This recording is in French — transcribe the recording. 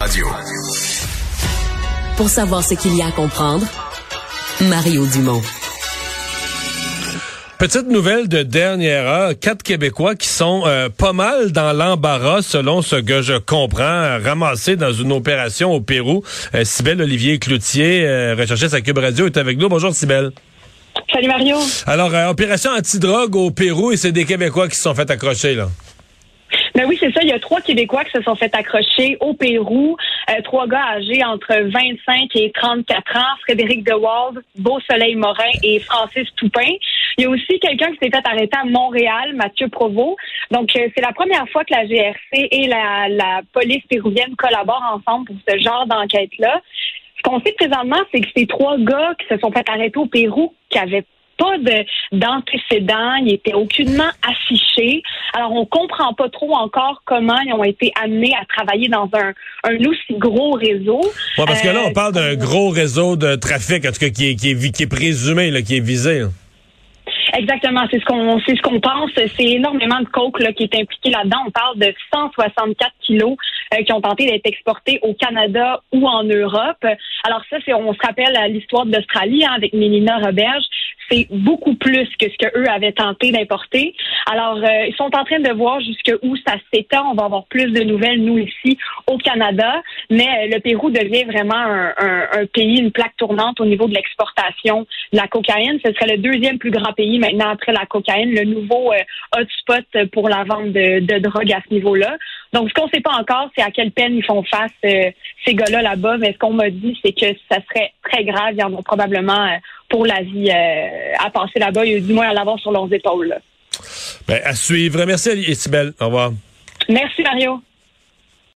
Radio. Pour savoir ce qu'il y a à comprendre, Mario Dumont. Petite nouvelle de dernière heure, quatre Québécois qui sont euh, pas mal dans l'embarras, selon ce que je comprends, ramassés dans une opération au Pérou. Euh, Olivier Cloutier, euh, recherchiste à Cube Radio, est avec nous. Bonjour Cybelle. Salut Mario. Alors, euh, opération antidrogue au Pérou et c'est des Québécois qui se sont fait accrocher, là. Ben oui, c'est ça. Il y a trois Québécois qui se sont fait accrocher au Pérou. Euh, trois gars âgés entre 25 et 34 ans. Frédéric DeWald, Beau Soleil Morin et Francis Toupin. Il y a aussi quelqu'un qui s'est fait arrêter à Montréal, Mathieu Provost. Donc, euh, c'est la première fois que la GRC et la, la police péruvienne collaborent ensemble pour ce genre d'enquête-là. Ce qu'on sait présentement, c'est que ces trois gars qui se sont fait arrêter au Pérou, qui avaient pas d'antécédents, ils étaient aucunement affichés. Alors, on comprend pas trop encore comment ils ont été amenés à travailler dans un, un aussi gros réseau. Ouais, parce que là, on parle d'un gros réseau de trafic, en tout cas, qui est, qui est, qui est présumé, là, qui est visé. Exactement, c'est ce qu'on c'est ce qu'on pense. C'est énormément de coke là, qui est impliqué là-dedans. On parle de 164 kilos euh, qui ont tenté d'être exportés au Canada ou en Europe. Alors ça, c'est on se rappelle l'histoire d'Australie hein, avec Mélina Roberge c'est beaucoup plus que ce que eux avaient tenté d'importer. Alors, euh, ils sont en train de voir jusqu'où ça s'étend. On va avoir plus de nouvelles, nous, ici, au Canada. Mais euh, le Pérou devient vraiment un, un, pays, une plaque tournante au niveau de l'exportation de la cocaïne. Ce serait le deuxième plus grand pays maintenant après la cocaïne, le nouveau euh, hotspot pour la vente de, de drogue à ce niveau-là. Donc, ce qu'on ne sait pas encore, c'est à quelle peine ils font face ces gars-là là-bas. Mais ce qu'on m'a dit, c'est que ça serait très grave. Ils en ont probablement pour la vie euh, à passer là-bas, du moins à l'avoir sur leurs épaules. Ben, à suivre. Merci, Isabelle. Au revoir. Merci, Mario.